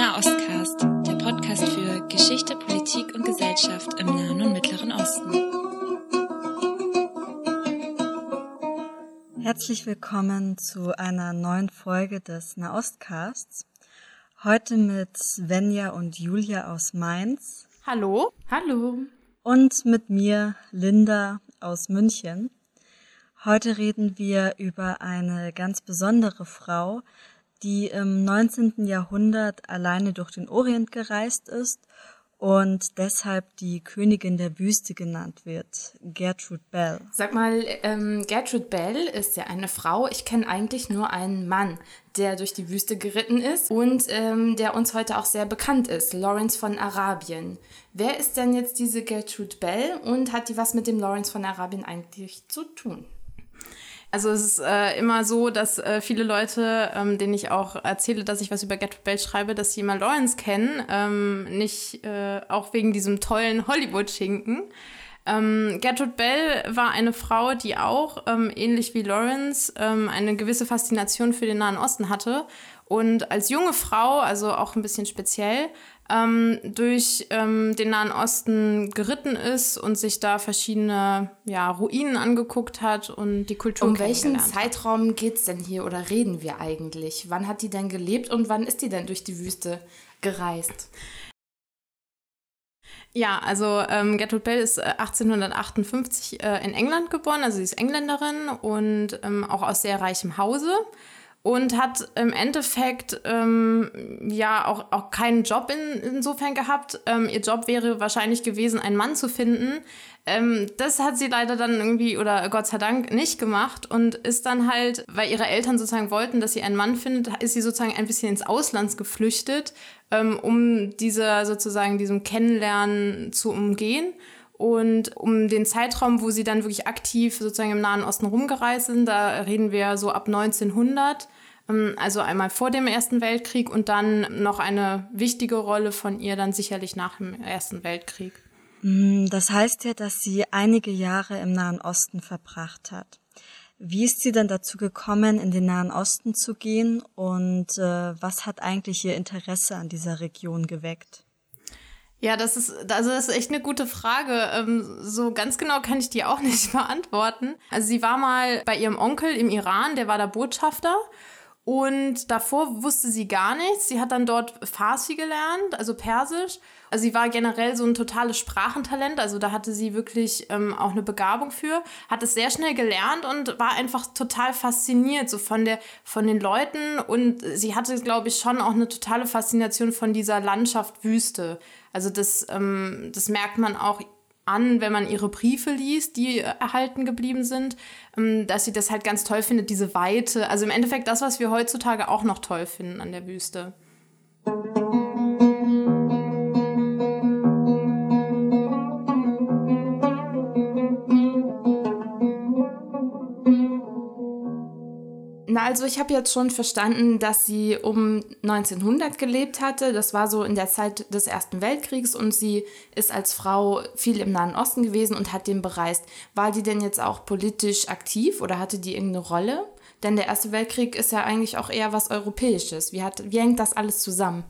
Nahostcast, der Podcast für Geschichte, Politik und Gesellschaft im Nahen und Mittleren Osten. Herzlich willkommen zu einer neuen Folge des Nahostcasts. Heute mit Svenja und Julia aus Mainz. Hallo. Hallo. Und mit mir, Linda aus München. Heute reden wir über eine ganz besondere Frau, die im 19. Jahrhundert alleine durch den Orient gereist ist und deshalb die Königin der Wüste genannt wird, Gertrude Bell. Sag mal, ähm, Gertrude Bell ist ja eine Frau. Ich kenne eigentlich nur einen Mann, der durch die Wüste geritten ist und ähm, der uns heute auch sehr bekannt ist, Lawrence von Arabien. Wer ist denn jetzt diese Gertrude Bell und hat die was mit dem Lawrence von Arabien eigentlich zu tun? Also es ist äh, immer so, dass äh, viele Leute, ähm, denen ich auch erzähle, dass ich was über Gertrude Bell schreibe, dass sie immer Lawrence kennen, ähm, nicht äh, auch wegen diesem tollen Hollywood-Schinken. Ähm, Gertrude Bell war eine Frau, die auch, ähm, ähnlich wie Lawrence, ähm, eine gewisse Faszination für den Nahen Osten hatte und als junge Frau, also auch ein bisschen speziell, ähm, durch ähm, den Nahen Osten geritten ist und sich da verschiedene ja, Ruinen angeguckt hat und die Kultur Um welchen Zeitraum geht es denn hier oder reden wir eigentlich? Wann hat die denn gelebt und wann ist die denn durch die Wüste gereist? Ja, also ähm, Gertrude Bell ist 1858 äh, in England geboren, also sie ist Engländerin und ähm, auch aus sehr reichem Hause und hat im Endeffekt ähm, ja auch, auch keinen Job in, insofern gehabt. Ähm, ihr Job wäre wahrscheinlich gewesen, einen Mann zu finden. Ähm, das hat sie leider dann irgendwie oder Gott sei Dank nicht gemacht und ist dann halt, weil ihre Eltern sozusagen wollten, dass sie einen Mann findet, ist sie sozusagen ein bisschen ins Ausland geflüchtet, ähm, um dieser sozusagen diesem Kennenlernen zu umgehen. Und um den Zeitraum, wo sie dann wirklich aktiv sozusagen im Nahen Osten rumgereist sind, da reden wir so ab 1900, ähm, also einmal vor dem Ersten Weltkrieg und dann noch eine wichtige Rolle von ihr dann sicherlich nach dem Ersten Weltkrieg. Mm, das heißt ja, dass sie einige Jahre im Nahen Osten verbracht hat. Wie ist sie denn dazu gekommen, in den Nahen Osten zu gehen und äh, was hat eigentlich ihr Interesse an dieser Region geweckt? Ja, das ist, also das ist echt eine gute Frage. Ähm, so ganz genau kann ich die auch nicht beantworten. Also sie war mal bei ihrem Onkel im Iran, der war da Botschafter. Und davor wusste sie gar nichts. Sie hat dann dort Farsi gelernt, also Persisch. Also sie war generell so ein totales Sprachentalent. Also da hatte sie wirklich ähm, auch eine Begabung für. Hat es sehr schnell gelernt und war einfach total fasziniert so von der von den Leuten. Und sie hatte, glaube ich, schon auch eine totale Faszination von dieser Landschaft Wüste. Also das, ähm, das merkt man auch an, wenn man ihre Briefe liest, die erhalten geblieben sind, ähm, dass sie das halt ganz toll findet, diese Weite. Also im Endeffekt das, was wir heutzutage auch noch toll finden an der Wüste. Na, also ich habe jetzt schon verstanden, dass sie um 1900 gelebt hatte. Das war so in der Zeit des Ersten Weltkriegs und sie ist als Frau viel im Nahen Osten gewesen und hat den bereist. War die denn jetzt auch politisch aktiv oder hatte die irgendeine Rolle? Denn der Erste Weltkrieg ist ja eigentlich auch eher was Europäisches. Wie, hat, wie hängt das alles zusammen?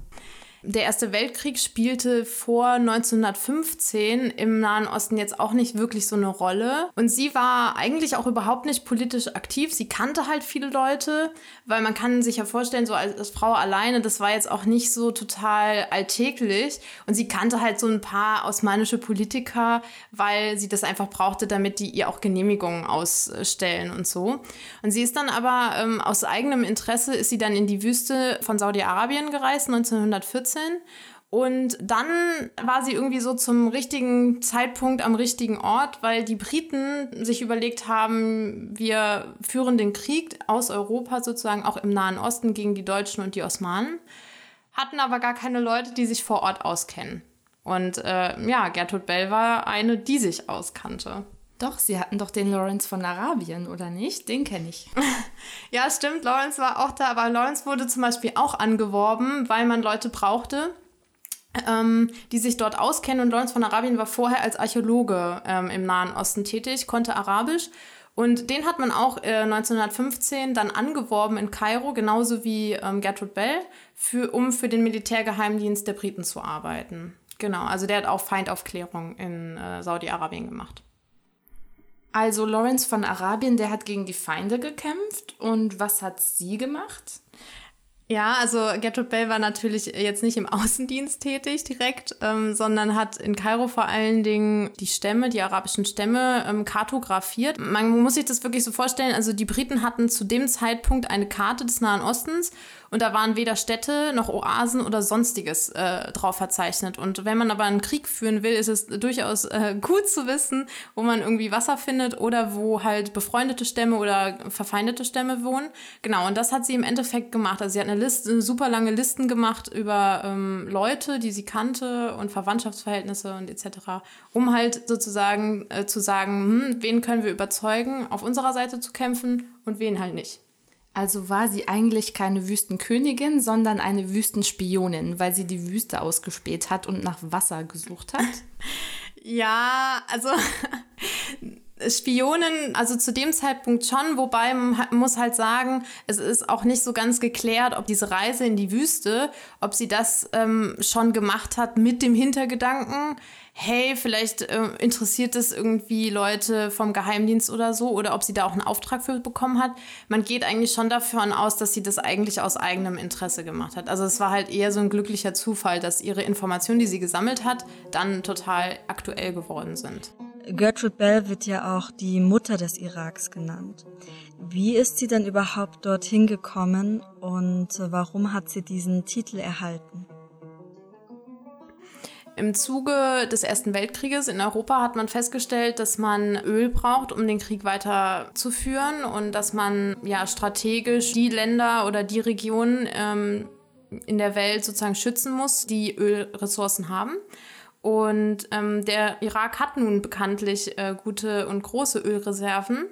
Der Erste Weltkrieg spielte vor 1915 im Nahen Osten jetzt auch nicht wirklich so eine Rolle. Und sie war eigentlich auch überhaupt nicht politisch aktiv. Sie kannte halt viele Leute, weil man kann sich ja vorstellen, so als, Frau alleine, das war jetzt auch nicht so total alltäglich. Und sie kannte halt so ein paar osmanische Politiker, weil sie das einfach brauchte, damit die ihr auch Genehmigungen ausstellen und so. Und sie ist dann aber ähm, aus eigenem Interesse, ist sie dann in die Wüste von Saudi-Arabien gereist, 1914 14. Und dann war sie irgendwie so zum richtigen Zeitpunkt am richtigen Ort, weil die Briten sich überlegt haben, wir führen den Krieg aus Europa sozusagen auch im Nahen Osten gegen die Deutschen und die Osmanen, hatten aber gar keine Leute, die sich vor Ort auskennen. Und äh, ja, Gertrud Bell war eine, die sich auskannte. Doch, sie hatten doch den Lawrence von Arabien, oder nicht? Den kenne ich. ja, stimmt, Lawrence war auch da, aber Lawrence wurde zum Beispiel auch angeworben, weil man Leute brauchte, ähm, die sich dort auskennen. Und Lawrence von Arabien war vorher als Archäologe ähm, im Nahen Osten tätig, konnte Arabisch Und den hat man auch äh, 1915 dann angeworben in Kairo, genauso wie ähm, Gertrude Bell, für, um für den Militärgeheimdienst der Briten zu arbeiten. Genau, also der hat auch Feindaufklärung in äh, Saudi-Arabien gemacht. Also Lawrence von Arabien, der hat gegen die Feinde gekämpft. Und was hat sie gemacht? Ja, also Gertrude Bell war natürlich jetzt nicht im Außendienst tätig direkt, ähm, sondern hat in Kairo vor allen Dingen die Stämme, die arabischen Stämme, ähm, kartografiert. Man muss sich das wirklich so vorstellen, also die Briten hatten zu dem Zeitpunkt eine Karte des Nahen Ostens und da waren weder Städte noch Oasen oder sonstiges äh, drauf verzeichnet. Und wenn man aber einen Krieg führen will, ist es durchaus äh, gut zu wissen, wo man irgendwie Wasser findet oder wo halt befreundete Stämme oder verfeindete Stämme wohnen. Genau, und das hat sie im Endeffekt gemacht. Also sie hat eine Liste, super lange Listen gemacht über ähm, Leute, die sie kannte und Verwandtschaftsverhältnisse und etc., um halt sozusagen äh, zu sagen, hm, wen können wir überzeugen, auf unserer Seite zu kämpfen und wen halt nicht. Also war sie eigentlich keine Wüstenkönigin, sondern eine Wüstenspionin, weil sie die Wüste ausgespäht hat und nach Wasser gesucht hat? ja, also Spionen, also zu dem Zeitpunkt schon, wobei man muss halt sagen, es ist auch nicht so ganz geklärt, ob diese Reise in die Wüste, ob sie das ähm, schon gemacht hat mit dem Hintergedanken, hey, vielleicht äh, interessiert es irgendwie Leute vom Geheimdienst oder so, oder ob sie da auch einen Auftrag für bekommen hat. Man geht eigentlich schon davon aus, dass sie das eigentlich aus eigenem Interesse gemacht hat. Also es war halt eher so ein glücklicher Zufall, dass ihre Informationen, die sie gesammelt hat, dann total aktuell geworden sind. Gertrude Bell wird ja auch die Mutter des Iraks genannt. Wie ist sie denn überhaupt dorthin gekommen und warum hat sie diesen Titel erhalten? Im Zuge des Ersten Weltkrieges in Europa hat man festgestellt, dass man Öl braucht, um den Krieg weiterzuführen und dass man ja strategisch die Länder oder die Regionen ähm, in der Welt sozusagen schützen muss, die Ölressourcen haben. Und ähm, der Irak hat nun bekanntlich äh, gute und große Ölreserven.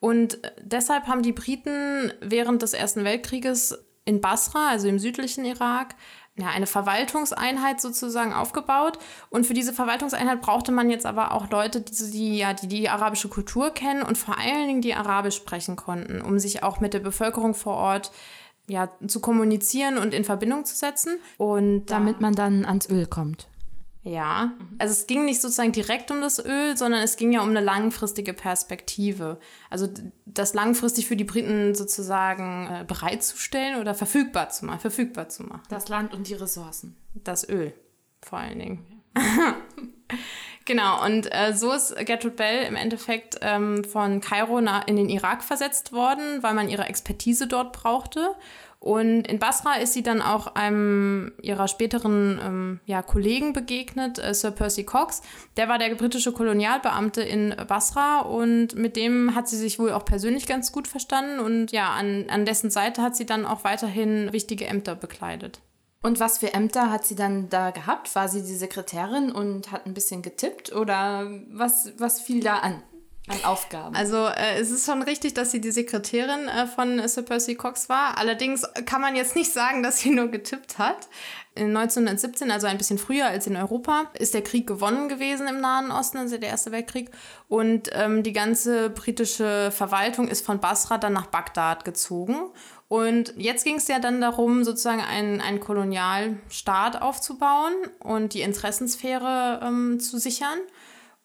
Und äh, deshalb haben die Briten während des Ersten Weltkrieges in Basra, also im südlichen Irak, ja, eine Verwaltungseinheit sozusagen aufgebaut. Und für diese Verwaltungseinheit brauchte man jetzt aber auch Leute, die, die, ja, die die arabische Kultur kennen und vor allen Dingen die Arabisch sprechen konnten, um sich auch mit der Bevölkerung vor Ort ja, zu kommunizieren und in Verbindung zu setzen. Und damit man dann ans Öl kommt. Ja, also es ging nicht sozusagen direkt um das Öl, sondern es ging ja um eine langfristige Perspektive. Also das langfristig für die Briten sozusagen äh, bereitzustellen oder verfügbar zu machen, verfügbar zu machen. Das Land und die Ressourcen. Das Öl, vor allen Dingen. genau, und äh, so ist Gertrude Bell im Endeffekt ähm, von Kairo in den Irak versetzt worden, weil man ihre Expertise dort brauchte. Und in Basra ist sie dann auch einem ihrer späteren ähm, ja, Kollegen begegnet, äh, Sir Percy Cox. Der war der britische Kolonialbeamte in Basra und mit dem hat sie sich wohl auch persönlich ganz gut verstanden. Und ja, an, an dessen Seite hat sie dann auch weiterhin wichtige Ämter bekleidet. Und was für Ämter hat sie dann da gehabt? War sie die Sekretärin und hat ein bisschen getippt oder was, was fiel da an? An Aufgaben. Also äh, es ist schon richtig, dass sie die Sekretärin äh, von Sir Percy Cox war. Allerdings kann man jetzt nicht sagen, dass sie nur getippt hat. In 1917, also ein bisschen früher als in Europa, ist der Krieg gewonnen gewesen im Nahen Osten, also der Erste Weltkrieg. Und ähm, die ganze britische Verwaltung ist von Basra dann nach Bagdad gezogen. Und jetzt ging es ja dann darum, sozusagen einen, einen Kolonialstaat aufzubauen und die Interessensphäre ähm, zu sichern.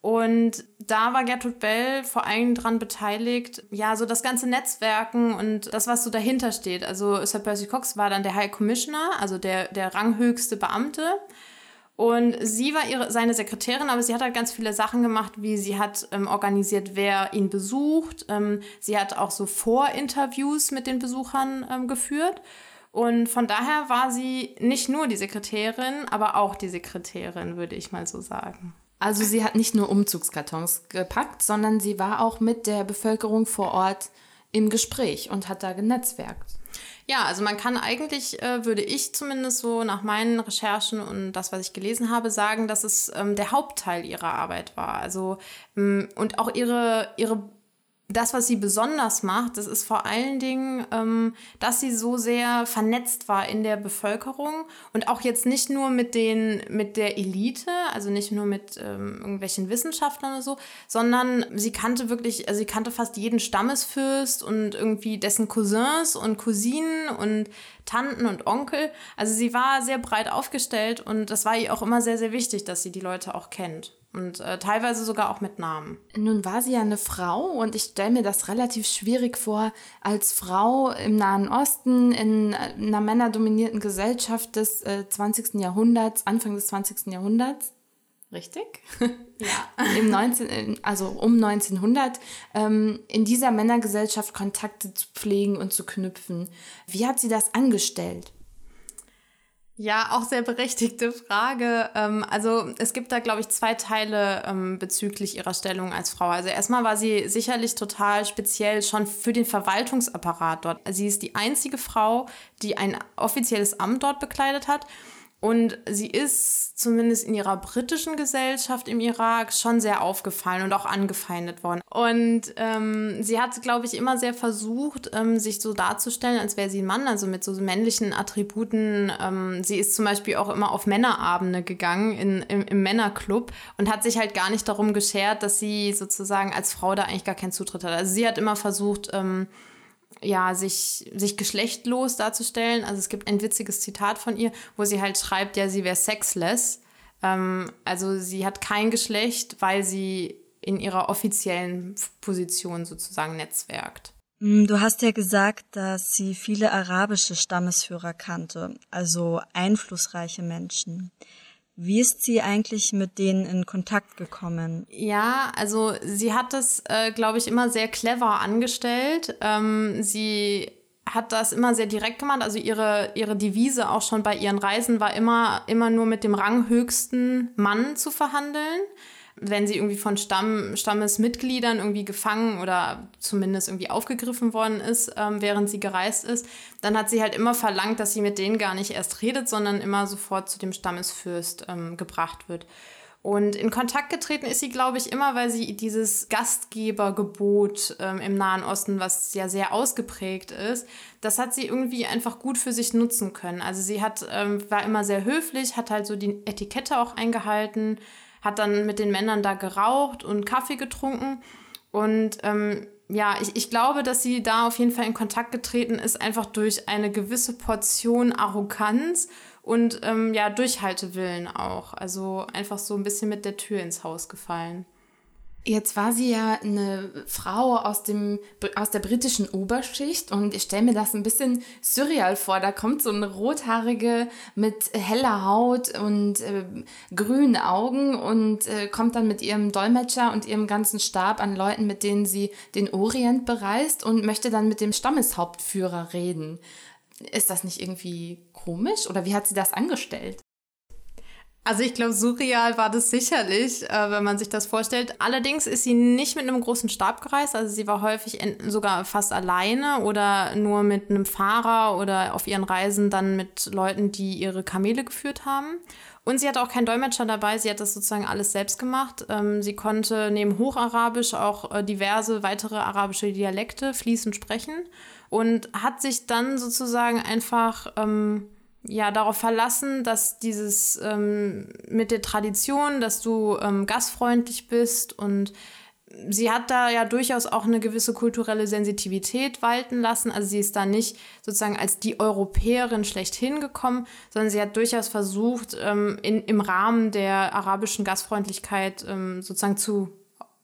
Und da war Gertrud Bell vor allem dran beteiligt, ja, so das ganze Netzwerken und das, was so dahinter steht. Also Sir Percy Cox war dann der High Commissioner, also der, der ranghöchste Beamte. Und sie war ihre, seine Sekretärin, aber sie hat halt ganz viele Sachen gemacht, wie sie hat ähm, organisiert, wer ihn besucht. Ähm, sie hat auch so Vorinterviews mit den Besuchern ähm, geführt. Und von daher war sie nicht nur die Sekretärin, aber auch die Sekretärin, würde ich mal so sagen. Also sie hat nicht nur Umzugskartons gepackt, sondern sie war auch mit der Bevölkerung vor Ort im Gespräch und hat da genetzwerkt. Ja, also man kann eigentlich, äh, würde ich zumindest so nach meinen Recherchen und das, was ich gelesen habe, sagen, dass es ähm, der Hauptteil ihrer Arbeit war. Also ähm, und auch ihre, ihre das, was sie besonders macht, das ist vor allen Dingen, ähm, dass sie so sehr vernetzt war in der Bevölkerung und auch jetzt nicht nur mit den, mit der Elite, also nicht nur mit ähm, irgendwelchen Wissenschaftlern oder so, sondern sie kannte wirklich, also sie kannte fast jeden Stammesfürst und irgendwie dessen Cousins und Cousinen und Tanten und Onkel. Also sie war sehr breit aufgestellt und das war ihr auch immer sehr, sehr wichtig, dass sie die Leute auch kennt. Und äh, teilweise sogar auch mit Namen. Nun war sie ja eine Frau und ich stelle mir das relativ schwierig vor, als Frau im Nahen Osten, in einer männerdominierten Gesellschaft des äh, 20. Jahrhunderts, Anfang des 20. Jahrhunderts. Richtig? ja. Im 19, also um 1900, ähm, in dieser Männergesellschaft Kontakte zu pflegen und zu knüpfen. Wie hat sie das angestellt? Ja, auch sehr berechtigte Frage. Ähm, also es gibt da, glaube ich, zwei Teile ähm, bezüglich ihrer Stellung als Frau. Also erstmal war sie sicherlich total speziell schon für den Verwaltungsapparat dort. Sie ist die einzige Frau, die ein offizielles Amt dort bekleidet hat. Und sie ist zumindest in ihrer britischen Gesellschaft im Irak schon sehr aufgefallen und auch angefeindet worden. Und ähm, sie hat, glaube ich, immer sehr versucht, ähm, sich so darzustellen, als wäre sie ein Mann, also mit so männlichen Attributen. Ähm, sie ist zum Beispiel auch immer auf Männerabende gegangen in, im, im Männerclub und hat sich halt gar nicht darum geschert, dass sie sozusagen als Frau da eigentlich gar keinen Zutritt hat. Also sie hat immer versucht, ähm, ja, sich, sich geschlechtlos darzustellen. Also es gibt ein witziges Zitat von ihr, wo sie halt schreibt, ja, sie wäre sexless. Ähm, also sie hat kein Geschlecht, weil sie in ihrer offiziellen Position sozusagen netzwerkt. Mm, du hast ja gesagt, dass sie viele arabische Stammesführer kannte, also einflussreiche Menschen. Wie ist sie eigentlich mit denen in Kontakt gekommen? Ja, also sie hat das, äh, glaube ich, immer sehr clever angestellt. Ähm, sie hat das immer sehr direkt gemacht. Also ihre, ihre Devise auch schon bei ihren Reisen war immer, immer nur mit dem ranghöchsten Mann zu verhandeln wenn sie irgendwie von Stamm, Stammesmitgliedern irgendwie gefangen oder zumindest irgendwie aufgegriffen worden ist, ähm, während sie gereist ist, dann hat sie halt immer verlangt, dass sie mit denen gar nicht erst redet, sondern immer sofort zu dem Stammesfürst ähm, gebracht wird. Und in Kontakt getreten ist sie, glaube ich, immer, weil sie dieses Gastgebergebot ähm, im Nahen Osten, was ja sehr ausgeprägt ist, das hat sie irgendwie einfach gut für sich nutzen können. Also sie hat, ähm, war immer sehr höflich, hat halt so die Etikette auch eingehalten, hat dann mit den Männern da geraucht und Kaffee getrunken. Und ähm, ja, ich, ich glaube, dass sie da auf jeden Fall in Kontakt getreten ist, einfach durch eine gewisse Portion Arroganz und ähm, ja, Durchhaltewillen auch. Also einfach so ein bisschen mit der Tür ins Haus gefallen. Jetzt war sie ja eine Frau aus, dem, aus der britischen Oberschicht und ich stelle mir das ein bisschen surreal vor. Da kommt so eine rothaarige mit heller Haut und äh, grünen Augen und äh, kommt dann mit ihrem Dolmetscher und ihrem ganzen Stab an Leuten, mit denen sie den Orient bereist und möchte dann mit dem Stammeshauptführer reden. Ist das nicht irgendwie komisch oder wie hat sie das angestellt? Also ich glaube, surreal war das sicherlich, äh, wenn man sich das vorstellt. Allerdings ist sie nicht mit einem großen Stab gereist. Also sie war häufig sogar fast alleine oder nur mit einem Fahrer oder auf ihren Reisen dann mit Leuten, die ihre Kamele geführt haben. Und sie hatte auch keinen Dolmetscher dabei, sie hat das sozusagen alles selbst gemacht. Ähm, sie konnte neben Hocharabisch auch äh, diverse weitere arabische Dialekte fließend sprechen und hat sich dann sozusagen einfach ähm, ja darauf verlassen, dass dieses ähm, mit der Tradition, dass du ähm, gastfreundlich bist und sie hat da ja durchaus auch eine gewisse kulturelle Sensitivität walten lassen. Also sie ist da nicht sozusagen als die Europäerin schlechthin gekommen, sondern sie hat durchaus versucht, ähm, in, im Rahmen der arabischen Gastfreundlichkeit ähm, sozusagen zu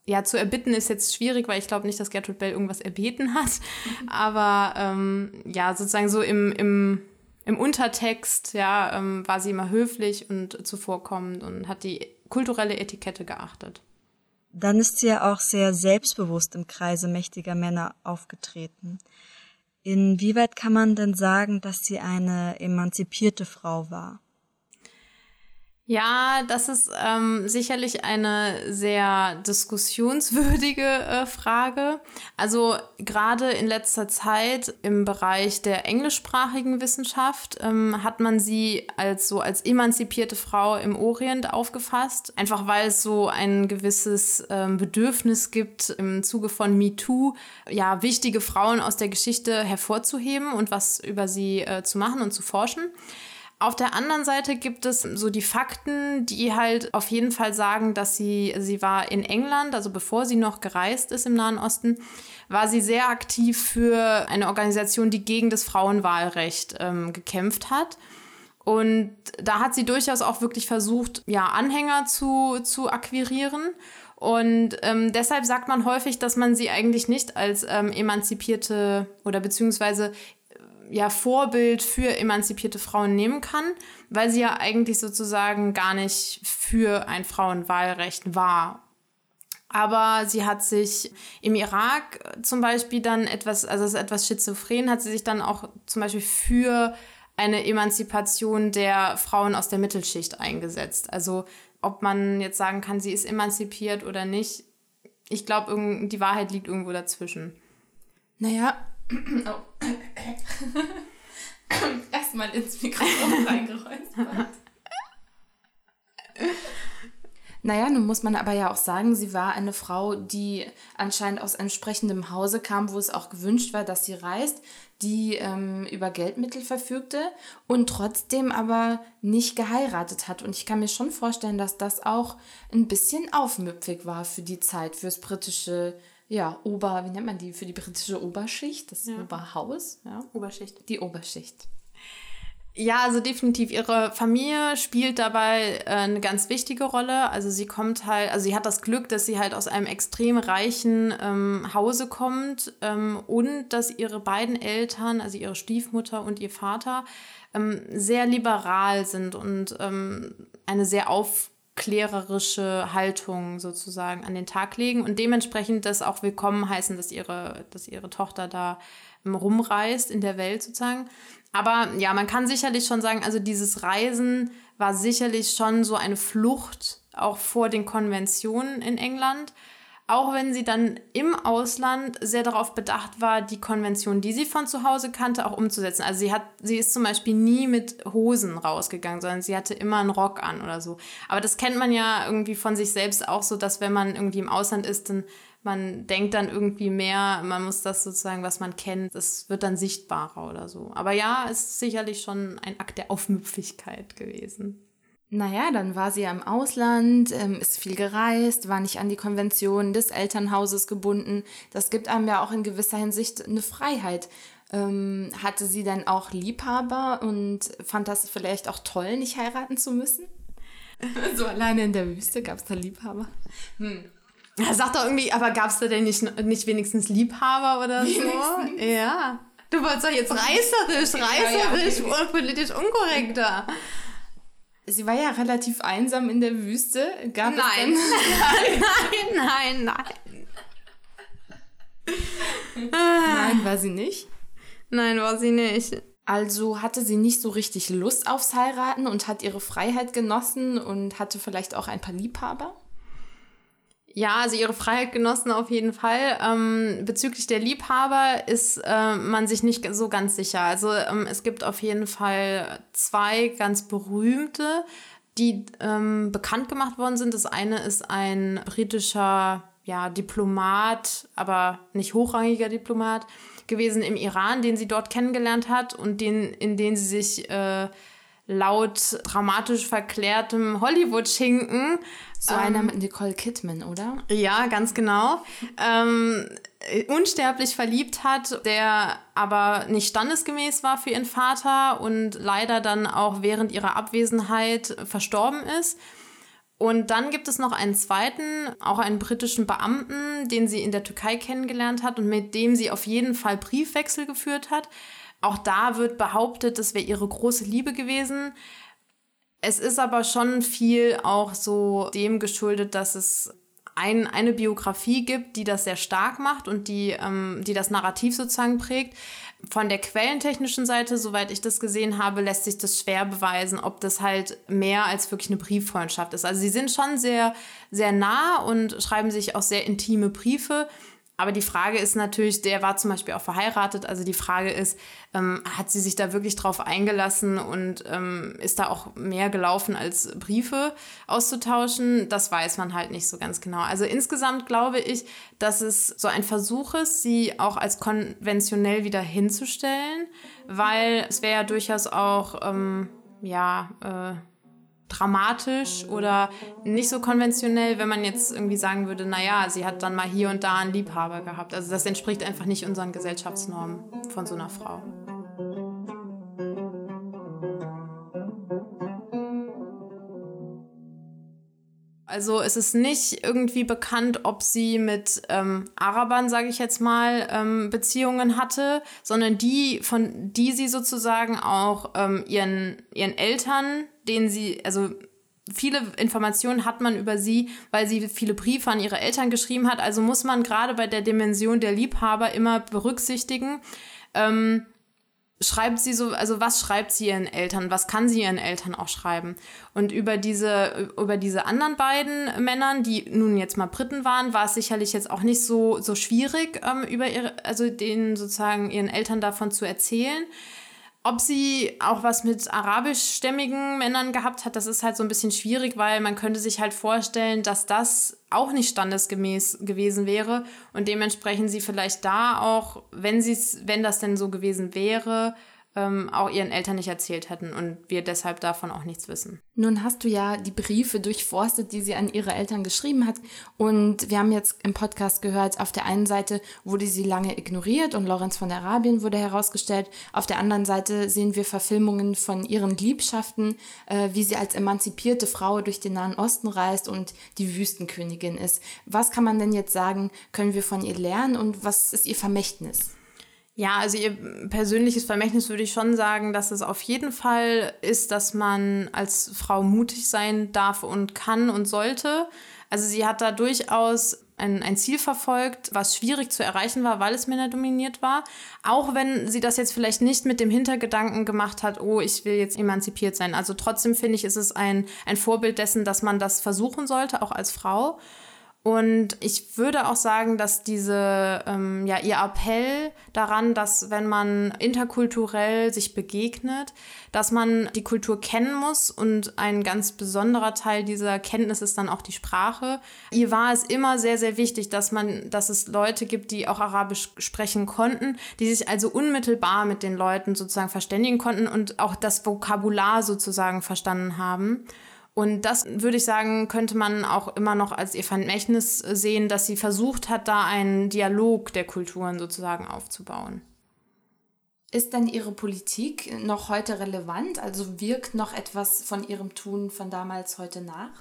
ja, zu erbitten ist jetzt schwierig, weil ich glaube nicht, dass Gertrud Bell irgendwas erbeten hat. Aber ähm, ja, sozusagen so im, im im Untertext, ja, ähm, war sie immer höflich und zuvorkommend und hat die kulturelle Etikette geachtet. Dann ist sie ja auch sehr selbstbewusst im Kreise mächtiger Männer aufgetreten. Inwieweit kann man denn sagen, dass sie eine emanzipierte Frau war? Ja, das ist ähm, sicherlich eine sehr diskussionswürdige äh, Frage. Also gerade in letzter Zeit im Bereich der englischsprachigen Wissenschaft ähm, hat man sie als so als emanzipierte Frau im Orient aufgefasst, einfach weil es so ein gewisses ähm, Bedürfnis gibt im Zuge von MeToo, ja wichtige Frauen aus der Geschichte hervorzuheben und was über sie äh, zu machen und zu forschen. Auf der anderen Seite gibt es so die Fakten, die halt auf jeden Fall sagen, dass sie, sie war in England, also bevor sie noch gereist ist im Nahen Osten, war sie sehr aktiv für eine Organisation, die gegen das Frauenwahlrecht ähm, gekämpft hat. Und da hat sie durchaus auch wirklich versucht, ja, Anhänger zu, zu akquirieren. Und ähm, deshalb sagt man häufig, dass man sie eigentlich nicht als ähm, emanzipierte oder beziehungsweise ja, Vorbild für emanzipierte Frauen nehmen kann, weil sie ja eigentlich sozusagen gar nicht für ein Frauenwahlrecht war. Aber sie hat sich im Irak zum Beispiel dann etwas, also ist etwas schizophren, hat sie sich dann auch zum Beispiel für eine Emanzipation der Frauen aus der Mittelschicht eingesetzt. Also ob man jetzt sagen kann, sie ist emanzipiert oder nicht, ich glaube, die Wahrheit liegt irgendwo dazwischen. Naja, oh. Erstmal ins Mikrofon reingeräuspert. Naja, nun muss man aber ja auch sagen, sie war eine Frau, die anscheinend aus entsprechendem Hause kam, wo es auch gewünscht war, dass sie reist, die ähm, über Geldmittel verfügte und trotzdem aber nicht geheiratet hat. Und ich kann mir schon vorstellen, dass das auch ein bisschen aufmüpfig war für die Zeit, fürs britische ja, Ober, wie nennt man die, für die britische Oberschicht, das ja. Oberhaus, ja. Oberschicht. Die Oberschicht. Ja, also definitiv. Ihre Familie spielt dabei äh, eine ganz wichtige Rolle. Also sie kommt halt, also sie hat das Glück, dass sie halt aus einem extrem reichen ähm, Hause kommt ähm, und dass ihre beiden Eltern, also ihre Stiefmutter und ihr Vater, ähm, sehr liberal sind und ähm, eine sehr auf klärerische Haltung sozusagen an den Tag legen und dementsprechend das auch willkommen heißen, dass ihre, dass ihre Tochter da ähm, rumreist in der Welt sozusagen. Aber ja, man kann sicherlich schon sagen, also dieses Reisen war sicherlich schon so eine Flucht auch vor den Konventionen in England auch wenn sie dann im Ausland sehr darauf bedacht war, die Konvention, die sie von zu Hause kannte, auch umzusetzen. Also sie hat, sie ist zum Beispiel nie mit Hosen rausgegangen, sondern sie hatte immer einen Rock an oder so. Aber das kennt man ja irgendwie von sich selbst auch so, dass wenn man irgendwie im Ausland ist, dann man denkt dann irgendwie mehr, man muss das sozusagen, was man kennt, das wird dann sichtbarer oder so. Aber ja, ist sicherlich schon ein Akt der Aufmüpfigkeit gewesen. Naja, dann war sie ja im Ausland, ähm, ist viel gereist, war nicht an die Konventionen des Elternhauses gebunden. Das gibt einem ja auch in gewisser Hinsicht eine Freiheit. Ähm, hatte sie dann auch Liebhaber und fand das vielleicht auch toll, nicht heiraten zu müssen? so alleine in der Wüste gab es da Liebhaber. Hm. Ja, sag doch irgendwie, aber gab es da denn nicht, nicht wenigstens Liebhaber oder wenigstens. so? Ja. Du wolltest doch jetzt reißerisch, reißerisch ja, ja, okay. und politisch unkorrekter. Sie war ja relativ einsam in der Wüste. Gab nein. Es nein, nein, nein. Nein, war sie nicht? Nein, war sie nicht. Also hatte sie nicht so richtig Lust aufs Heiraten und hat ihre Freiheit genossen und hatte vielleicht auch ein paar Liebhaber? Ja, also ihre Freiheit genossen auf jeden Fall. Ähm, bezüglich der Liebhaber ist äh, man sich nicht so ganz sicher. Also ähm, es gibt auf jeden Fall zwei ganz berühmte, die ähm, bekannt gemacht worden sind. Das eine ist ein britischer ja, Diplomat, aber nicht hochrangiger Diplomat gewesen im Iran, den sie dort kennengelernt hat und den, in den sie sich äh, laut dramatisch verklärtem Hollywood-Schinken. So ähm, einer mit Nicole Kidman, oder? Ja, ganz genau. Ähm, unsterblich verliebt hat, der aber nicht standesgemäß war für ihren Vater und leider dann auch während ihrer Abwesenheit verstorben ist. Und dann gibt es noch einen zweiten, auch einen britischen Beamten, den sie in der Türkei kennengelernt hat und mit dem sie auf jeden Fall Briefwechsel geführt hat. Auch da wird behauptet, das wäre ihre große Liebe gewesen. Es ist aber schon viel auch so dem geschuldet, dass es ein, eine Biografie gibt, die das sehr stark macht und die, ähm, die das Narrativ sozusagen prägt. Von der quellentechnischen Seite, soweit ich das gesehen habe, lässt sich das schwer beweisen, ob das halt mehr als wirklich eine Brieffreundschaft ist. Also sie sind schon sehr, sehr nah und schreiben sich auch sehr intime Briefe. Aber die Frage ist natürlich, der war zum Beispiel auch verheiratet. Also die Frage ist, ähm, hat sie sich da wirklich drauf eingelassen und ähm, ist da auch mehr gelaufen als Briefe auszutauschen? Das weiß man halt nicht so ganz genau. Also insgesamt glaube ich, dass es so ein Versuch ist, sie auch als konventionell wieder hinzustellen, weil es wäre ja durchaus auch, ähm, ja, äh, dramatisch oder nicht so konventionell, wenn man jetzt irgendwie sagen würde, naja, sie hat dann mal hier und da einen Liebhaber gehabt. Also das entspricht einfach nicht unseren Gesellschaftsnormen von so einer Frau. Also es ist nicht irgendwie bekannt, ob sie mit ähm, Arabern, sage ich jetzt mal, ähm, Beziehungen hatte, sondern die, von die sie sozusagen auch ähm, ihren, ihren Eltern, denen sie, also viele Informationen hat man über sie, weil sie viele Briefe an ihre Eltern geschrieben hat. Also muss man gerade bei der Dimension der Liebhaber immer berücksichtigen, ähm, schreibt sie so, also was schreibt sie ihren Eltern, was kann sie ihren Eltern auch schreiben? Und über diese, über diese anderen beiden Männern, die nun jetzt mal Briten waren, war es sicherlich jetzt auch nicht so, so schwierig, ähm, über ihre, also denen sozusagen ihren Eltern davon zu erzählen. Ob sie auch was mit arabischstämmigen Männern gehabt hat, das ist halt so ein bisschen schwierig, weil man könnte sich halt vorstellen, dass das auch nicht standesgemäß gewesen wäre und dementsprechend sie vielleicht da auch, wenn sie wenn das denn so gewesen wäre, ähm, auch ihren Eltern nicht erzählt hätten und wir deshalb davon auch nichts wissen. Nun hast du ja die Briefe durchforstet, die sie an ihre Eltern geschrieben hat. Und wir haben jetzt im Podcast gehört, auf der einen Seite wurde sie lange ignoriert und Lorenz von Arabien wurde herausgestellt. Auf der anderen Seite sehen wir Verfilmungen von ihren Liebschaften, äh, wie sie als emanzipierte Frau durch den Nahen Osten reist und die Wüstenkönigin ist. Was kann man denn jetzt sagen, können wir von ihr lernen und was ist ihr Vermächtnis? Ja, also ihr persönliches Vermächtnis würde ich schon sagen, dass es auf jeden Fall ist, dass man als Frau mutig sein darf und kann und sollte. Also sie hat da durchaus ein, ein Ziel verfolgt, was schwierig zu erreichen war, weil es männerdominiert war. Auch wenn sie das jetzt vielleicht nicht mit dem Hintergedanken gemacht hat, oh, ich will jetzt emanzipiert sein. Also trotzdem finde ich, ist es ein, ein Vorbild dessen, dass man das versuchen sollte, auch als Frau. Und ich würde auch sagen, dass diese, ähm, ja, ihr Appell daran, dass wenn man interkulturell sich begegnet, dass man die Kultur kennen muss und ein ganz besonderer Teil dieser Kenntnis ist dann auch die Sprache. Ihr war es immer sehr, sehr wichtig, dass man, dass es Leute gibt, die auch Arabisch sprechen konnten, die sich also unmittelbar mit den Leuten sozusagen verständigen konnten und auch das Vokabular sozusagen verstanden haben. Und das würde ich sagen, könnte man auch immer noch als ihr Vermächtnis sehen, dass sie versucht hat, da einen Dialog der Kulturen sozusagen aufzubauen. Ist denn ihre Politik noch heute relevant? Also wirkt noch etwas von ihrem Tun von damals heute nach?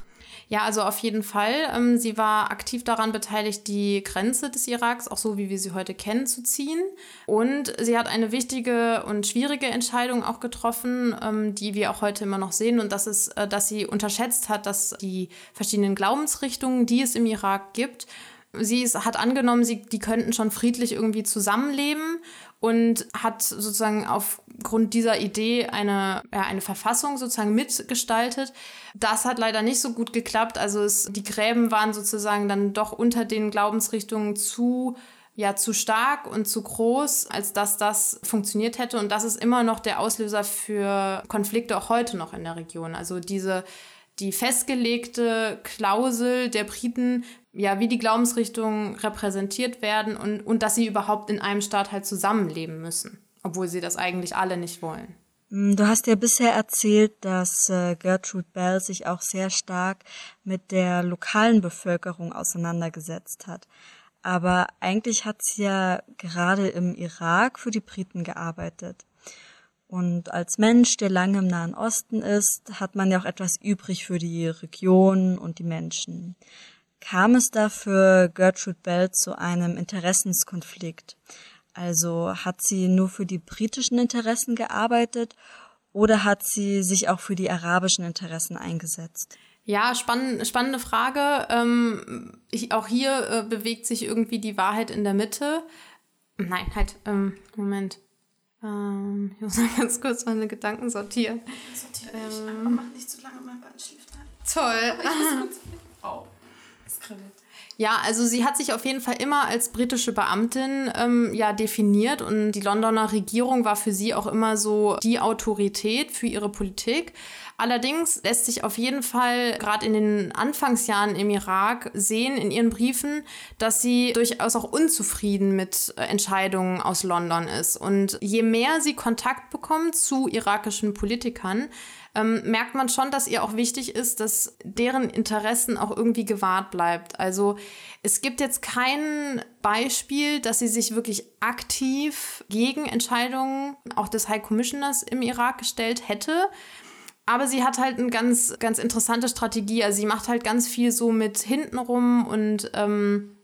Ja, also auf jeden Fall. Ähm, sie war aktiv daran beteiligt, die Grenze des Iraks, auch so wie wir sie heute kennen, zu ziehen. Und sie hat eine wichtige und schwierige Entscheidung auch getroffen, ähm, die wir auch heute immer noch sehen. Und das ist, äh, dass sie unterschätzt hat, dass die verschiedenen Glaubensrichtungen, die es im Irak gibt, sie ist, hat angenommen, sie, die könnten schon friedlich irgendwie zusammenleben und hat sozusagen aufgrund dieser Idee eine, ja, eine Verfassung sozusagen mitgestaltet. Das hat leider nicht so gut geklappt. Also es, die Gräben waren sozusagen dann doch unter den Glaubensrichtungen zu ja zu stark und zu groß, als dass das funktioniert hätte. Und das ist immer noch der Auslöser für Konflikte auch heute noch in der Region. Also diese die festgelegte Klausel der Briten, ja, wie die Glaubensrichtungen repräsentiert werden und, und dass sie überhaupt in einem Staat halt zusammenleben müssen, obwohl sie das eigentlich alle nicht wollen. Mm, du hast ja bisher erzählt, dass äh, Gertrude Bell sich auch sehr stark mit der lokalen Bevölkerung auseinandergesetzt hat. Aber eigentlich hat sie ja gerade im Irak für die Briten gearbeitet. Und als Mensch, der lange im Nahen Osten ist, hat man ja auch etwas übrig für die Region und die Menschen. Kam es da für Gertrude Bell zu einem Interessenskonflikt? Also hat sie nur für die britischen Interessen gearbeitet oder hat sie sich auch für die arabischen Interessen eingesetzt? Ja, spann spannende Frage. Ähm, ich, auch hier äh, bewegt sich irgendwie die Wahrheit in der Mitte. Nein, halt, ähm, Moment. Ähm, ich muss mal ganz kurz meine Gedanken sortieren. Sortiere ähm, aber mach nicht zu lange, mein Bein schläft ein. Toll. oh, es kribbelt. Ja, also sie hat sich auf jeden Fall immer als britische Beamtin ähm, ja definiert und die Londoner Regierung war für sie auch immer so die Autorität für ihre Politik. Allerdings lässt sich auf jeden Fall gerade in den Anfangsjahren im Irak sehen in ihren Briefen, dass sie durchaus auch unzufrieden mit äh, Entscheidungen aus London ist. Und je mehr sie Kontakt bekommt zu irakischen Politikern, ähm, merkt man schon, dass ihr auch wichtig ist, dass deren Interessen auch irgendwie gewahrt bleibt. Also es gibt jetzt kein Beispiel, dass sie sich wirklich aktiv gegen Entscheidungen auch des High Commissioners im Irak gestellt hätte. Aber sie hat halt eine ganz, ganz interessante Strategie. Also sie macht halt ganz viel so mit hintenrum und ähm,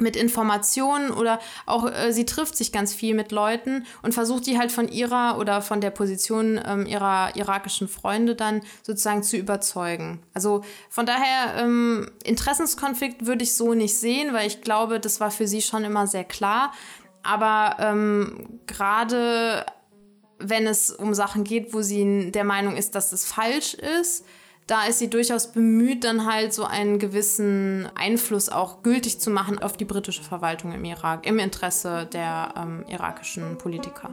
mit Informationen oder auch äh, sie trifft sich ganz viel mit Leuten und versucht die halt von ihrer oder von der Position ähm, ihrer irakischen Freunde dann sozusagen zu überzeugen. Also von daher ähm, Interessenskonflikt würde ich so nicht sehen, weil ich glaube, das war für sie schon immer sehr klar. Aber ähm, gerade wenn es um Sachen geht, wo sie der Meinung ist, dass es falsch ist, da ist sie durchaus bemüht, dann halt so einen gewissen Einfluss auch gültig zu machen auf die britische Verwaltung im Irak, im Interesse der ähm, irakischen Politiker.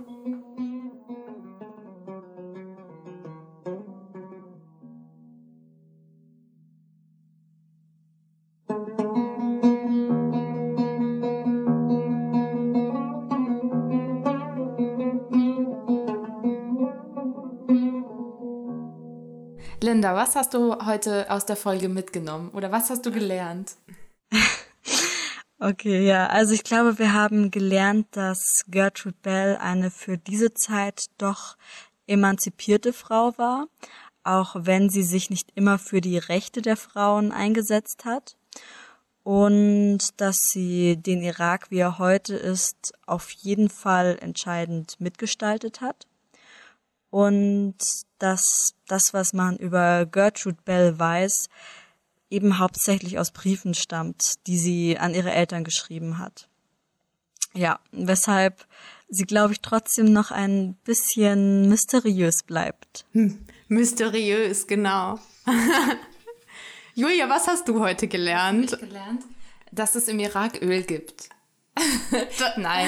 Linda, was hast du heute aus der Folge mitgenommen? Oder was hast du gelernt? Okay, ja, also ich glaube, wir haben gelernt, dass Gertrude Bell eine für diese Zeit doch emanzipierte Frau war, auch wenn sie sich nicht immer für die Rechte der Frauen eingesetzt hat. Und dass sie den Irak, wie er heute ist, auf jeden Fall entscheidend mitgestaltet hat und dass das, was man über Gertrude Bell weiß, eben hauptsächlich aus Briefen stammt, die sie an ihre Eltern geschrieben hat. Ja, weshalb sie, glaube ich, trotzdem noch ein bisschen mysteriös bleibt. Hm, mysteriös, genau. Julia, was hast du heute gelernt? Ich gelernt, dass es im Irak Öl gibt. Nein,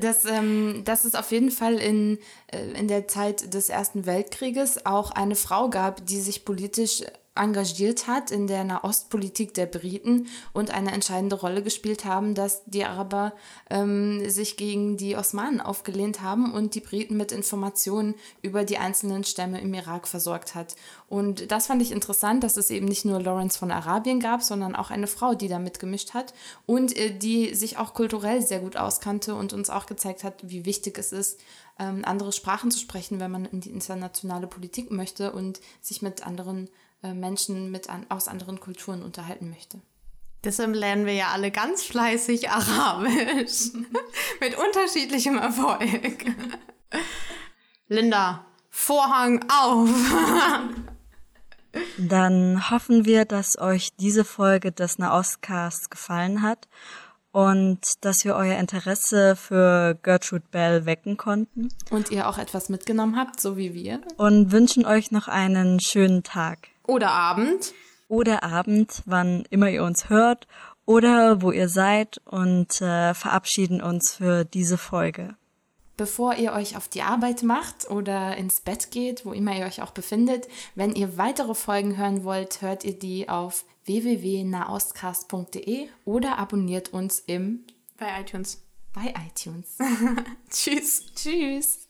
dass, ähm, dass es auf jeden Fall in, äh, in der Zeit des Ersten Weltkrieges auch eine Frau gab, die sich politisch engagiert hat in der Nahostpolitik der Briten und eine entscheidende Rolle gespielt haben, dass die Araber ähm, sich gegen die Osmanen aufgelehnt haben und die Briten mit Informationen über die einzelnen Stämme im Irak versorgt hat. Und das fand ich interessant, dass es eben nicht nur Lawrence von Arabien gab, sondern auch eine Frau, die da mitgemischt hat und äh, die sich auch kulturell sehr gut auskannte und uns auch gezeigt hat, wie wichtig es ist, ähm, andere Sprachen zu sprechen, wenn man in die internationale Politik möchte und sich mit anderen Menschen mit an, aus anderen Kulturen unterhalten möchte. Deshalb lernen wir ja alle ganz fleißig Arabisch. mit unterschiedlichem Erfolg. Linda, Vorhang auf! Dann hoffen wir, dass euch diese Folge des Nahostcasts gefallen hat und dass wir euer Interesse für Gertrude Bell wecken konnten. Und ihr auch etwas mitgenommen habt, so wie wir. Und wünschen euch noch einen schönen Tag. Oder Abend. Oder Abend, wann immer ihr uns hört oder wo ihr seid und äh, verabschieden uns für diese Folge. Bevor ihr euch auf die Arbeit macht oder ins Bett geht, wo immer ihr euch auch befindet, wenn ihr weitere Folgen hören wollt, hört ihr die auf www.nahostcast.de oder abonniert uns im bei iTunes. Bei iTunes. Tschüss. Tschüss.